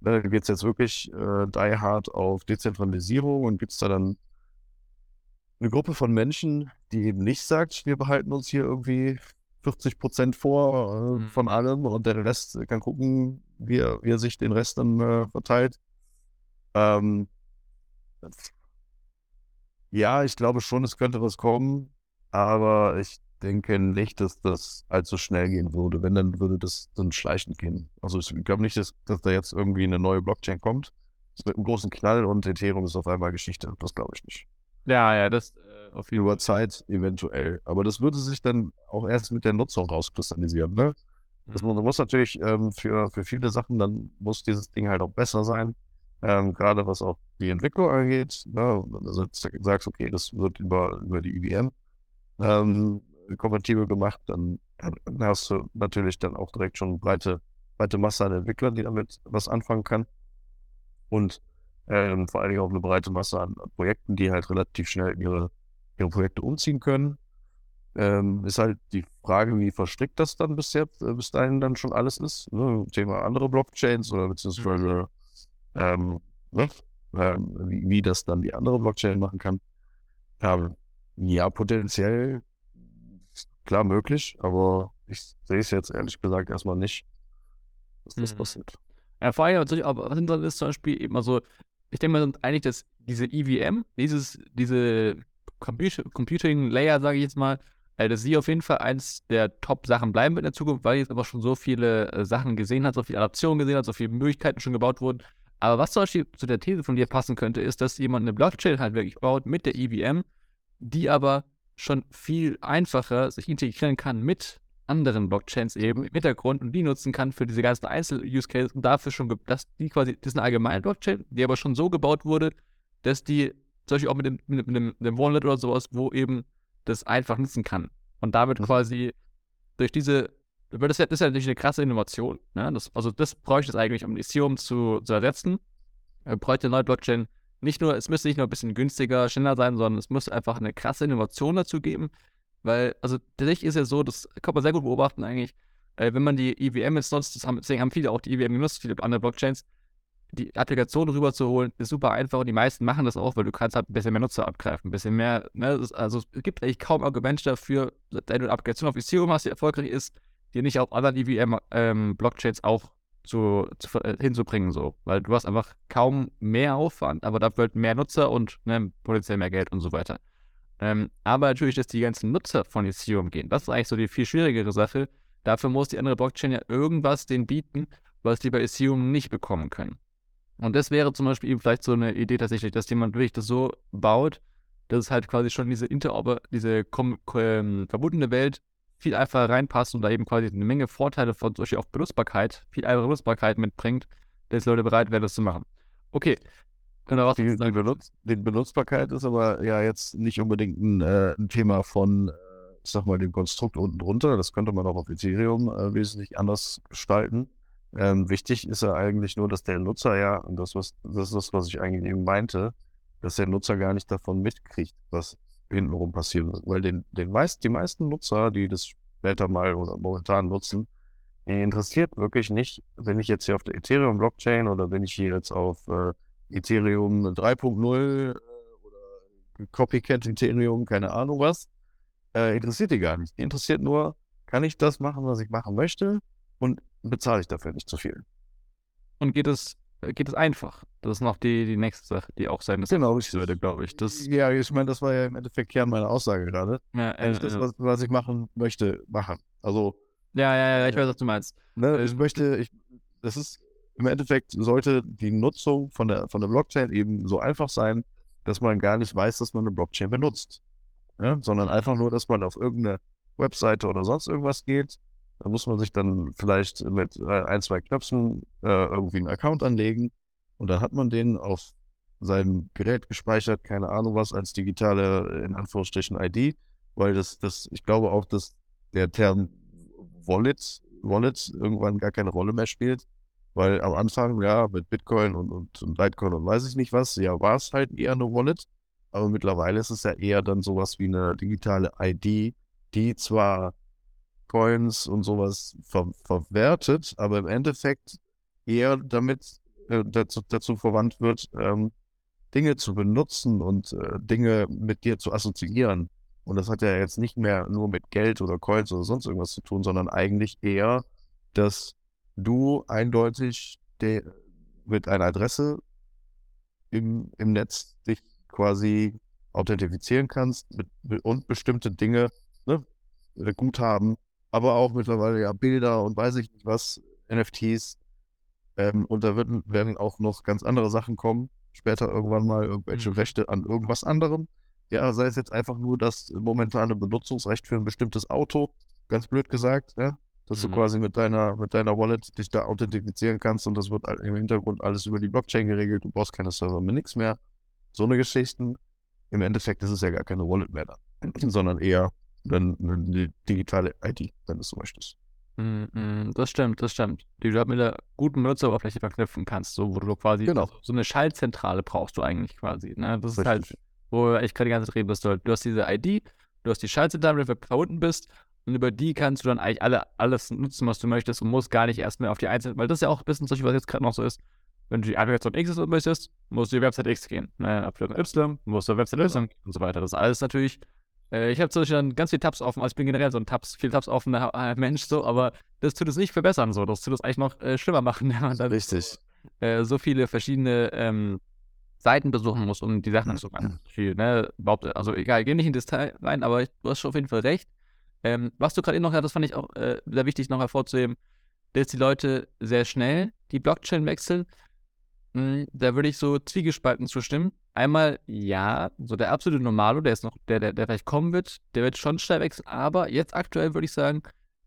Ne, Geht es jetzt wirklich äh, die hard auf Dezentralisierung und gibt es da dann eine Gruppe von Menschen, die eben nicht sagt, wir behalten uns hier irgendwie 40 Prozent vor äh, mhm. von allem und der Rest kann gucken, wie er, wie er sich den Rest dann äh, verteilt. Ähm, ja, ich glaube schon, es könnte was kommen, aber ich denke nicht, dass das allzu schnell gehen würde. Wenn, dann würde das dann schleichend gehen. Also ich glaube nicht, dass, dass da jetzt irgendwie eine neue Blockchain kommt. Es wird einen großen Knall und Ethereum ist auf einmal Geschichte. Das glaube ich nicht. Ja, ja, das auf jeden Über Zeit eventuell. Aber das würde sich dann auch erst mit der Nutzung rauskristallisieren. Ne? Das mhm. muss natürlich ähm, für, für viele Sachen, dann muss dieses Ding halt auch besser sein. Ähm, gerade was auch die Entwicklung angeht. Ne? Also du sagst, okay, das wird über, über die IBM ähm, kompatibel gemacht, dann, dann, hast du natürlich dann auch direkt schon eine breite, breite Masse an Entwicklern, die damit was anfangen kann. Und ähm, vor allen Dingen auch eine breite Masse an Projekten, die halt relativ schnell ihre ihre Projekte umziehen können. Ähm, ist halt die Frage, wie verstrickt das dann bis jetzt, äh, bis dahin dann schon alles ist. Ne? Thema andere Blockchains oder beziehungsweise ähm, ne? ähm, wie, wie, das dann die andere Blockchain machen kann. Ähm, ja, potenziell klar möglich, aber ich sehe es jetzt ehrlich gesagt erstmal nicht, dass das mhm. passiert. Ja, vor allem, aber was interessant ist zum Beispiel eben, also ich denke mal, eigentlich, dass diese EVM, dieses, diese Computing Layer, sage ich jetzt mal, äh, dass sie auf jeden Fall eins der Top-Sachen bleiben wird in der Zukunft, weil jetzt aber schon so viele äh, Sachen gesehen hat, so viele Adaptionen gesehen hat, so viele Möglichkeiten schon gebaut wurden. Aber was zum Beispiel zu der These von dir passen könnte, ist, dass jemand eine Blockchain halt wirklich baut mit der EVM, die aber schon viel einfacher sich integrieren kann mit anderen Blockchains eben im Hintergrund und die nutzen kann für diese ganzen Einzel-Use-Cases und dafür schon, dass die quasi, das ist eine allgemeine Blockchain, die aber schon so gebaut wurde, dass die zum Beispiel auch mit dem, mit, dem, dem Wallet oder sowas, wo eben das einfach nutzen kann. Und damit mhm. quasi durch diese, das ist, ja, das ist ja natürlich eine krasse Innovation. Ne? Das, also das bräuchte es eigentlich, um Ethereum zu, zu ersetzen. Er bräuchte eine neue Blockchain. Nicht nur, es müsste nicht nur ein bisschen günstiger, schneller sein, sondern es muss einfach eine krasse Innovation dazu geben. Weil, also tatsächlich ist ja so, das kann man sehr gut beobachten eigentlich, äh, wenn man die EVM jetzt nutzt, haben, deswegen haben viele auch die EVM genutzt, viele andere Blockchains, die Applikation rüberzuholen, ist super einfach und die meisten machen das auch, weil du kannst halt ein bisschen mehr Nutzer abgreifen, ein bisschen mehr, ne? also es gibt eigentlich kaum Argumente dafür, wenn du eine Applikation auf Ethereum hast, die erfolgreich ist, die nicht auf anderen EVM-Blockchains ähm, auch zu, zu, äh, hinzubringen, so. Weil du hast einfach kaum mehr Aufwand, aber dafür halt mehr Nutzer und ne, potenziell mehr Geld und so weiter. Ähm, aber natürlich, dass die ganzen Nutzer von Ethereum gehen, das ist eigentlich so die viel schwierigere Sache. Dafür muss die andere Blockchain ja irgendwas denen bieten, was die bei Ethereum nicht bekommen können. Und das wäre zum Beispiel eben vielleicht so eine Idee tatsächlich, dass jemand wirklich das so baut, dass es halt quasi schon diese Interoper, diese ähm, verbundene Welt viel einfacher reinpasst und da eben quasi eine Menge Vorteile von zum Beispiel auch Benutzbarkeit, viel einfache Benutzbarkeit mitbringt, dass Leute bereit wären, das zu machen. Okay. Genau, was die, die, Benutz die Benutzbarkeit ist aber ja jetzt nicht unbedingt ein, äh, ein Thema von, äh, ich sag mal, dem Konstrukt unten drunter. Das könnte man auch auf Ethereum äh, wesentlich anders gestalten. Ähm, wichtig ist ja eigentlich nur, dass der Nutzer ja, und das, was, das ist das, was ich eigentlich eben meinte, dass der Nutzer gar nicht davon mitkriegt, was hintenrum passieren wird. Weil den, den meist, die meisten Nutzer, die das später mal oder momentan nutzen, interessiert wirklich nicht, wenn ich jetzt hier auf der Ethereum-Blockchain oder wenn ich hier jetzt auf äh, Ethereum 3.0 äh, oder Copycat Ethereum, keine Ahnung was, äh, interessiert die gar nicht. Die interessiert nur, kann ich das machen, was ich machen möchte? Und bezahle ich dafür nicht zu viel. Und geht es, geht es einfach? Das ist noch die, die nächste Sache, die auch sein genau, würde, glaube ich. Das, ja, ich meine, das war ja im Endeffekt Kern meiner Aussage gerade. Ja, äh, ich das, was, was, ich machen möchte, machen. Also. Ja, ja, ja, ich weiß, was du meinst. Ne, ich möchte, ich, das ist im Endeffekt sollte die Nutzung von der, von der Blockchain eben so einfach sein, dass man gar nicht weiß, dass man eine Blockchain benutzt. Ja, sondern einfach nur, dass man auf irgendeine Webseite oder sonst irgendwas geht, da muss man sich dann vielleicht mit äh, ein, zwei Knöpfen äh, irgendwie einen Account anlegen. Und dann hat man den auf seinem Gerät gespeichert, keine Ahnung was, als digitale, in Anführungsstrichen, ID, weil das, das, ich glaube auch, dass der Term Wallet, Wallet irgendwann gar keine Rolle mehr spielt, weil am Anfang, ja, mit Bitcoin und, und, und Litecoin und weiß ich nicht was, ja, war es halt eher eine Wallet, aber mittlerweile ist es ja eher dann sowas wie eine digitale ID, die zwar Coins und sowas ver verwertet, aber im Endeffekt eher damit äh, dazu, dazu, verwandt wird, ähm, Dinge zu benutzen und äh, Dinge mit dir zu assoziieren. Und das hat ja jetzt nicht mehr nur mit Geld oder Coins oder sonst irgendwas zu tun, sondern eigentlich eher, dass du eindeutig mit einer Adresse im, im Netz dich quasi authentifizieren kannst mit, und bestimmte Dinge, ne, äh, Guthaben aber auch mittlerweile ja Bilder und weiß ich nicht was, NFTs. Ähm, und da wird, werden auch noch ganz andere Sachen kommen. Später irgendwann mal irgendwelche mhm. Rechte an irgendwas anderem. Ja, sei es jetzt einfach nur das momentane Benutzungsrecht für ein bestimmtes Auto, ganz blöd gesagt, ja? Dass mhm. du quasi mit deiner, mit deiner Wallet dich da authentifizieren kannst und das wird im Hintergrund alles über die Blockchain geregelt. Du brauchst keine Server mehr, nichts mehr. So eine Geschichten. Im Endeffekt ist es ja gar keine Wallet mehr da, [CLEARS THROAT] sondern eher dann eine digitale ID, wenn du so möchtest. Mm, das stimmt, das stimmt. Die du halt mit einer guten Benutzeroberfläche verknüpfen kannst, so wo du quasi genau. so eine Schaltzentrale brauchst du eigentlich quasi. Ne? Das ist halt, wo ich gerade die ganze Zeit reden, dass du, du hast diese ID, du hast die Schaltzentrale, wenn du verbunden bist und über die kannst du dann eigentlich alle, alles nutzen, was du möchtest und musst gar nicht erst mehr auf die einzelnen, weil das ist ja auch ein bisschen so, was jetzt gerade noch so ist. Wenn du die Applikation X möchtest, musst du die Website X gehen. Ne? Applikation Y, musst du Website Y und so weiter. Das ist alles natürlich äh, ich habe zum Beispiel dann ganz viele Tabs offen, also ich bin generell so ein Tabs, viel Tabs offener äh, Mensch, so, aber das tut es nicht verbessern, so. Das tut es eigentlich noch äh, schlimmer machen, [LAUGHS] wenn man dann Richtig. Äh, so viele verschiedene ähm, Seiten besuchen muss, um die Sachen zu machen. Viel, ne? Also egal, geh nicht in Detail rein, aber ich, du hast schon auf jeden Fall recht. Ähm, was du gerade eben noch das fand ich auch äh, sehr wichtig noch hervorzuheben, dass die Leute sehr schnell die Blockchain wechseln. Hm, da würde ich so zwiegespalten zustimmen. Einmal, ja, so der absolute Normalo, der ist noch, der, der, der vielleicht kommen wird, der wird schon schnell wechseln, aber jetzt aktuell würde ich sagen,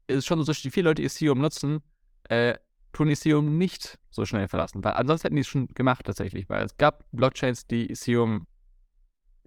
ist schon so, dass die viele Leute Ethereum nutzen, äh, tun Ethereum nicht so schnell verlassen, weil ansonsten hätten die es schon gemacht tatsächlich, weil es gab Blockchains, die Ethereum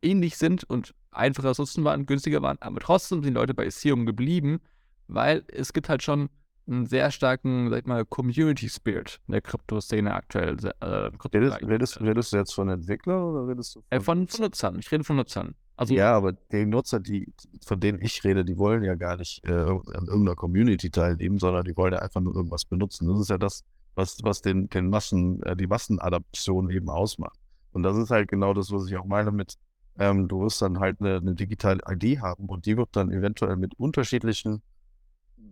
ähnlich sind und einfacher zu nutzen waren, günstiger waren, aber trotzdem sind Leute bei Ethereum geblieben, weil es gibt halt schon einen sehr starken, sag ich mal, Community-Spirit in der Krypto-Szene aktuell. Äh, Krypto redest, redest, redest, du jetzt von Entwicklern oder redest du von, äh, von, von Nutzern? Ich rede von Nutzern. Also, ja, aber die Nutzer, die, von denen ich rede, die wollen ja gar nicht äh, an irgendeiner Community teilnehmen, sondern die wollen ja einfach nur irgendwas benutzen. Das ist ja das, was, was den, den Massen, äh, die Massenadaption eben ausmacht. Und das ist halt genau das, was ich auch meine mit, ähm, du wirst dann halt eine, eine digitale ID haben und die wird dann eventuell mit unterschiedlichen,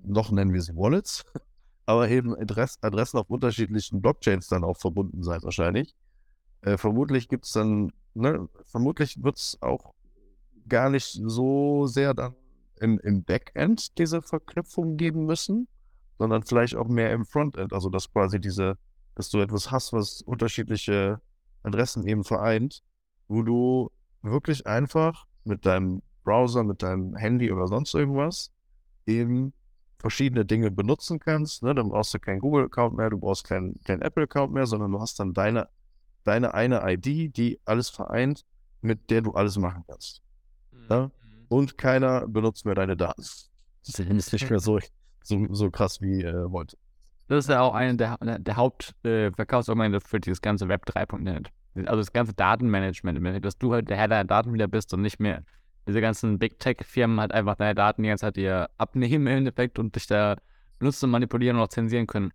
noch nennen wir sie Wallets, [LAUGHS] aber eben Adress, Adressen auf unterschiedlichen Blockchains dann auch verbunden sein wahrscheinlich. Äh, vermutlich gibt es dann, ne, vermutlich wird es auch gar nicht so sehr dann im, im Backend diese Verknüpfung geben müssen, sondern vielleicht auch mehr im Frontend. Also dass quasi diese, dass du etwas hast, was unterschiedliche Adressen eben vereint, wo du wirklich einfach mit deinem Browser, mit deinem Handy oder sonst irgendwas eben verschiedene Dinge benutzen kannst. Ne? Dann brauchst du keinen Google-Account mehr, du brauchst keinen, keinen Apple-Account mehr, sondern du hast dann deine, deine eine ID, die alles vereint, mit der du alles machen kannst. Mhm. Ja? Und keiner benutzt mehr deine Daten. Das ist nicht mehr so, so, so krass wie äh, wollte. Das ist ja auch eine der, der Hauptverkaufsargumente äh, für dieses ganze Web 3.net. Also das ganze Datenmanagement, dass du halt der Herr deiner Daten wieder bist und nicht mehr diese ganzen Big Tech-Firmen halt einfach deine Daten die ganze Zeit dir abnehmen im Endeffekt und dich da benutzen, manipulieren und auch zensieren können.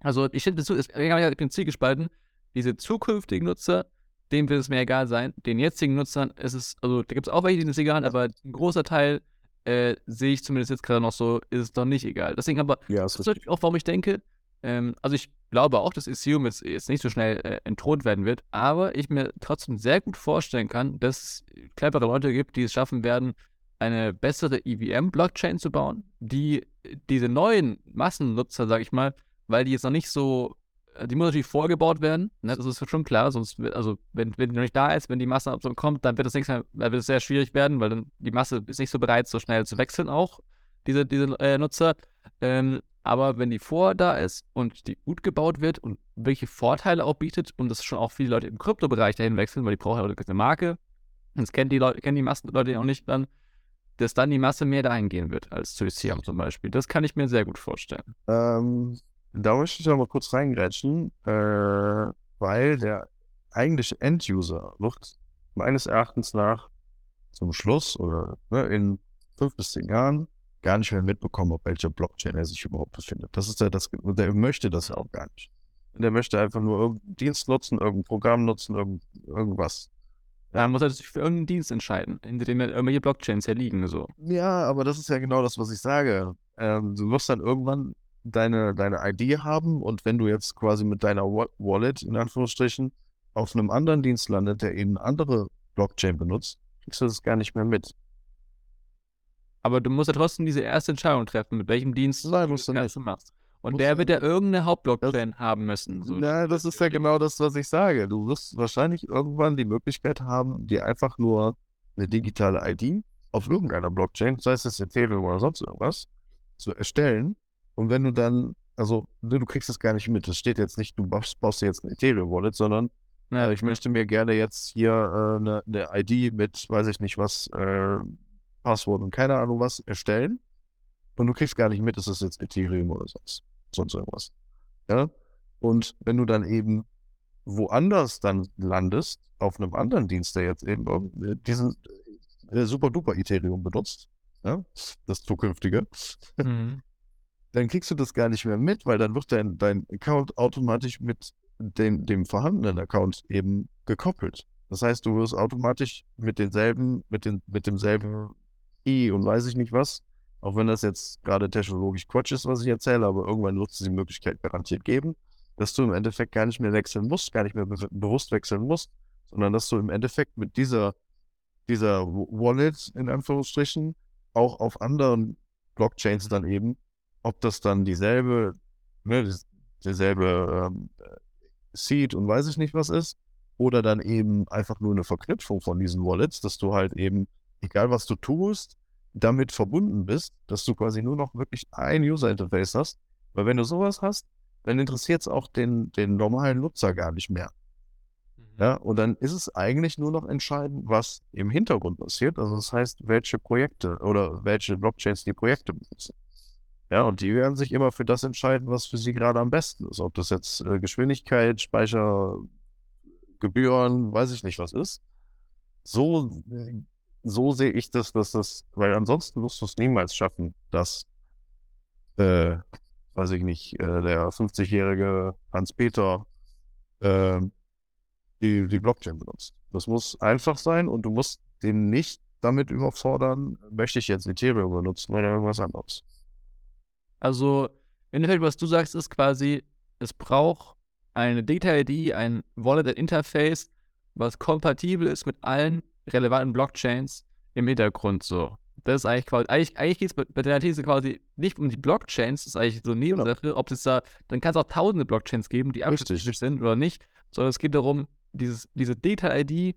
Also ich finde, ich bin zielgespalten. Diese zukünftigen Nutzer, dem wird es mir egal sein. Den jetzigen Nutzern ist es, also da gibt es auch welche, denen es egal, aber ein großer Teil äh, sehe ich zumindest jetzt gerade noch so, ist es doch nicht egal. Deswegen aber, ja, das ist natürlich auch, warum ich denke, ähm, also ich glaube auch, dass Ethereum jetzt, jetzt nicht so schnell äh, entthront werden wird, aber ich mir trotzdem sehr gut vorstellen kann, dass es clevere Leute gibt, die es schaffen werden, eine bessere EVM-Blockchain zu bauen, die diese neuen Massennutzer, sag ich mal, weil die jetzt noch nicht so äh, die muss natürlich vorgebaut werden, ne? das ist schon klar, sonst, also wenn, wenn die noch nicht da ist, wenn die Massenabsorption kommt, dann wird es dann wird es sehr schwierig werden, weil dann die Masse ist nicht so bereit, so schnell zu wechseln auch, diese, diese äh, Nutzer. Ähm, aber wenn die vor da ist und die gut gebaut wird und welche Vorteile auch bietet und das schon auch viele Leute im Kryptobereich dahin wechseln, weil die brauchen ja eine Marke, das kennen die Leute, kennen die Massenleute auch nicht dann, dass dann die Masse mehr dahin gehen wird als zu Ethereum zum Beispiel. Das kann ich mir sehr gut vorstellen. Ähm, da möchte ich noch mal kurz reingrätschen, äh, weil der eigentliche End-User wird meines Erachtens nach zum Schluss oder ne, in fünf bis zehn Jahren gar nicht mehr mitbekommen, auf welcher Blockchain er sich überhaupt befindet. Das ist ja das, der möchte das ja auch gar nicht. Der möchte einfach nur irgendeinen Dienst nutzen, irgendein Programm nutzen, irgend, irgendwas. Ja, muss er sich für irgendeinen Dienst entscheiden, in dem irgendwelche Blockchains ja liegen. So. Ja, aber das ist ja genau das, was ich sage. Ähm, du wirst dann irgendwann deine, deine ID haben und wenn du jetzt quasi mit deiner Wallet, in Anführungsstrichen, auf einem anderen Dienst landet, der eben eine andere Blockchain benutzt, kriegst du das gar nicht mehr mit. Aber du musst ja trotzdem diese erste Entscheidung treffen, mit welchem Dienst Nein, du nicht. machst. Und der wird ja irgendeine Hauptblockchain haben müssen. So. Ja, das ist ja genau das, was ich sage. Du wirst wahrscheinlich irgendwann die Möglichkeit haben, dir einfach nur eine digitale ID auf irgendeiner Blockchain, sei es jetzt Ethereum oder sonst irgendwas, zu erstellen und wenn du dann, also ne, du kriegst es gar nicht mit, es steht jetzt nicht, du baust, baust dir jetzt ein Ethereum-Wallet, sondern ja, äh, ich möchte mir gerne jetzt hier äh, eine, eine, ID mit, weiß ich nicht was, äh, Passwort und keine Ahnung was erstellen. Und du kriegst gar nicht mit, ist es jetzt Ethereum oder sonst, sonst irgendwas. Ja? Und wenn du dann eben woanders dann landest, auf einem anderen Dienst, der jetzt eben äh, diesen äh, super duper Ethereum benutzt, ja? das zukünftige, mhm [LAUGHS] dann kriegst du das gar nicht mehr mit, weil dann wird dein, dein Account automatisch mit dem, dem vorhandenen Account eben gekoppelt. Das heißt, du wirst automatisch mit denselben, mit, den, mit demselben I und weiß ich nicht was, auch wenn das jetzt gerade technologisch Quatsch ist, was ich erzähle, aber irgendwann wird es die Möglichkeit garantiert geben, dass du im Endeffekt gar nicht mehr wechseln musst, gar nicht mehr be bewusst wechseln musst, sondern dass du im Endeffekt mit dieser, dieser Wallet in Anführungsstrichen auch auf anderen Blockchains dann eben ob das dann dieselbe, ne, dieselbe ähm, Seed und weiß ich nicht was ist, oder dann eben einfach nur eine Verknüpfung von diesen Wallets, dass du halt eben, egal was du tust, damit verbunden bist, dass du quasi nur noch wirklich ein User-Interface hast. Weil wenn du sowas hast, dann interessiert es auch den, den normalen Nutzer gar nicht mehr. Mhm. Ja, und dann ist es eigentlich nur noch entscheidend, was im Hintergrund passiert. Also das heißt, welche Projekte oder welche Blockchains die Projekte benutzen. Ja, und die werden sich immer für das entscheiden, was für sie gerade am besten ist. Ob das jetzt äh, Geschwindigkeit, Speicher, Gebühren, weiß ich nicht, was ist. So, so sehe ich das, dass das, weil ansonsten wirst du es niemals schaffen, dass, äh, weiß ich nicht, äh, der 50-jährige Hans-Peter äh, die, die Blockchain benutzt. Das muss einfach sein und du musst den nicht damit überfordern, möchte ich jetzt Ethereum benutzen oder irgendwas anderes. Also, im Endeffekt, was du sagst, ist quasi, es braucht eine Data-ID, ein Wallet-Interface, was kompatibel ist mit allen relevanten Blockchains im Hintergrund so. Das ist eigentlich quasi, eigentlich, eigentlich geht es bei, bei der These quasi nicht um die Blockchains, das ist eigentlich so eine Nebensache, ob es da, dann kann es auch tausende Blockchains geben, die abschließend sind oder nicht, sondern es geht darum, dieses, diese Data-ID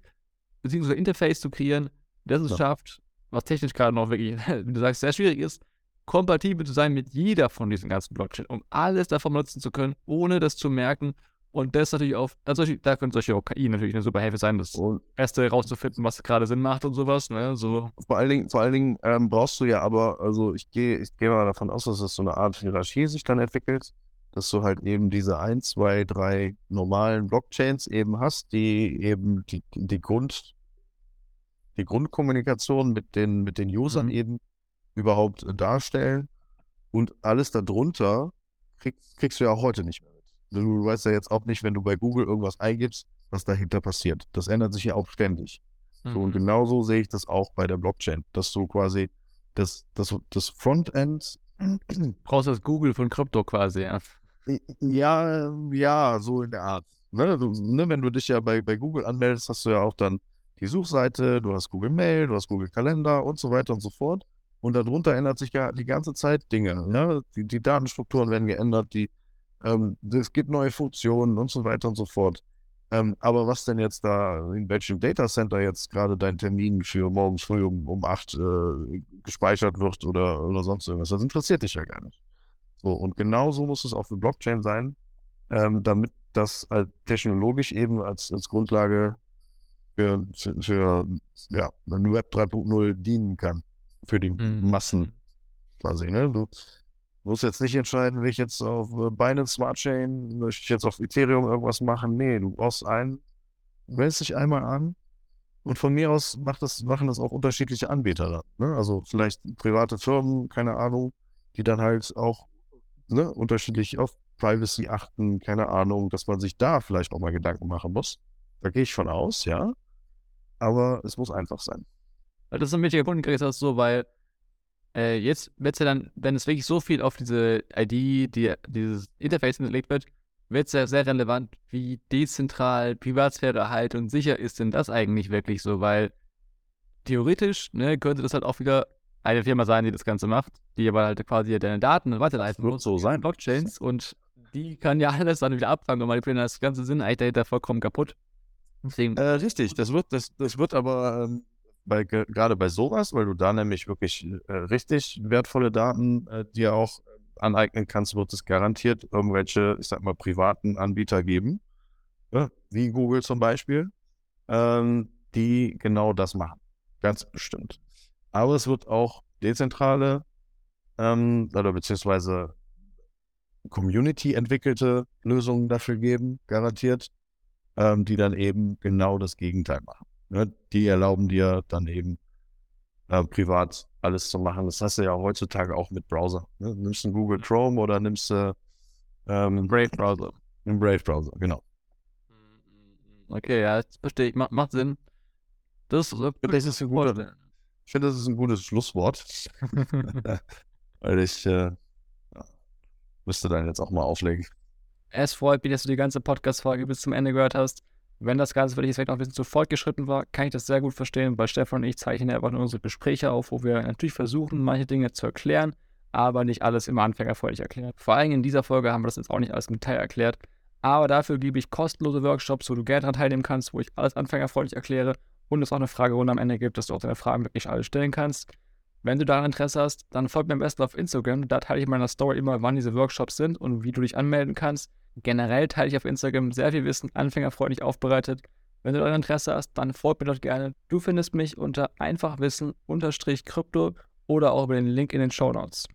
bzw. Interface zu kreieren, das es ja. schafft, was technisch gerade noch wirklich, [LAUGHS] wie du sagst, sehr schwierig ist, kompatibel zu sein mit jeder von diesen ganzen Blockchains, um alles davon nutzen zu können, ohne das zu merken. Und das natürlich auch, also da können solche auch KI natürlich eine super Hilfe sein, das Erste rauszufinden, was gerade Sinn macht und sowas. Ne? So. Vor allen Dingen, vor allen Dingen ähm, brauchst du ja aber, also ich gehe ich geh mal davon aus, dass das so eine Art Hierarchie sich dann entwickelt, dass du halt eben diese ein, zwei, drei normalen Blockchains eben hast, die eben die, die Grund, die Grundkommunikation mit den, mit den Usern mhm. eben überhaupt äh, darstellen. Und alles darunter krieg, kriegst du ja auch heute nicht mehr. Du weißt ja jetzt auch nicht, wenn du bei Google irgendwas eingibst, was dahinter passiert. Das ändert sich ja auch ständig. Mhm. So, und mhm. genauso sehe ich das auch bei der Blockchain, dass du quasi das, das, das Frontend. Brauchst das Google von Krypto quasi, ja. Ja, ja, so in der Art. Ne, du, ne, wenn du dich ja bei, bei Google anmeldest, hast du ja auch dann die Suchseite, du hast Google Mail, du hast Google Kalender und so weiter und so fort. Und darunter ändert sich ja die ganze Zeit Dinge. Ja? Die, die Datenstrukturen werden geändert, die, ähm, es gibt neue Funktionen und so weiter und so fort. Ähm, aber was denn jetzt da, in welchem Datacenter jetzt gerade dein Termin für morgens früh um, um 8 äh, gespeichert wird oder, oder sonst irgendwas, das interessiert dich ja gar nicht. So, und genauso muss es auch für Blockchain sein, ähm, damit das halt technologisch eben als, als Grundlage für, für, für ja, Web 3.0 dienen kann für die mhm. Massen quasi. Ne? Du musst jetzt nicht entscheiden, will ich jetzt auf äh, Binance Smart Chain, möchte ich jetzt auf Ethereum irgendwas machen. Nee, du brauchst einen, wählst dich einmal an und von mir aus macht das, machen das auch unterschiedliche Anbieter dann. Ne? Also vielleicht private Firmen, keine Ahnung, die dann halt auch ne, unterschiedlich auf Privacy achten, keine Ahnung, dass man sich da vielleicht auch mal Gedanken machen muss. Da gehe ich von aus, ja. Aber es muss einfach sein. Das ist ein wichtiger Punkt, Chris, so, weil äh, jetzt wird es ja dann, wenn es wirklich so viel auf diese ID, die, dieses Interface hinterlegt wird, wird es ja sehr relevant, wie dezentral Privatsphäre halt und sicher ist denn das eigentlich wirklich so, weil theoretisch ne, könnte das halt auch wieder eine Firma sein, die das Ganze macht, die aber halt quasi deine Daten weiterleiten wird so sein. Blockchains und die kann ja [LAUGHS] alles dann wieder abfangen und manipulieren. Das ganze Sinn eigentlich dahinter vollkommen kaputt. Deswegen. Äh, richtig, das wird, das, das wird aber ähm, bei, gerade bei sowas, weil du da nämlich wirklich äh, richtig wertvolle Daten äh, dir auch aneignen kannst, wird es garantiert irgendwelche, ich sag mal, privaten Anbieter geben, ja, wie Google zum Beispiel, ähm, die genau das machen. Ganz bestimmt. Aber es wird auch dezentrale ähm, oder beziehungsweise Community entwickelte Lösungen dafür geben, garantiert, ähm, die dann eben genau das Gegenteil machen. Ne? Die erlauben dir dann eben äh, privat alles zu machen. Das hast du ja heutzutage auch mit Browser. Ne? Nimmst du Google Chrome oder nimmst du ähm, Brave Browser. Im Brave Browser, genau. Okay, ja, das verstehe ich. Macht, macht Sinn. Das, das ist ein guter, ich finde, das ist ein gutes Schlusswort. [LAUGHS] Weil ich äh, müsste dann jetzt auch mal auflegen. Es freut mich, dass du die ganze Podcast-Folge bis zum Ende gehört hast. Wenn das Ganze vielleicht noch ein bisschen zu fortgeschritten war, kann ich das sehr gut verstehen, weil Stefan und ich zeichnen einfach nur unsere Gespräche auf, wo wir natürlich versuchen, manche Dinge zu erklären, aber nicht alles immer anfängerfreundlich erklärt. Vor allem in dieser Folge haben wir das jetzt auch nicht alles im Detail erklärt, aber dafür gebe ich kostenlose Workshops, wo du gerne daran teilnehmen kannst, wo ich alles anfängerfreundlich erkläre und es auch eine Fragerunde am Ende gibt, dass du auch deine Fragen wirklich alle stellen kannst. Wenn du daran Interesse hast, dann folg mir am besten auf Instagram. Da teile ich in meiner Story immer, wann diese Workshops sind und wie du dich anmelden kannst. Generell teile ich auf Instagram sehr viel Wissen, anfängerfreundlich aufbereitet. Wenn du daran Interesse hast, dann folg mir dort gerne. Du findest mich unter einfachwissen-krypto oder auch über den Link in den Show Notes.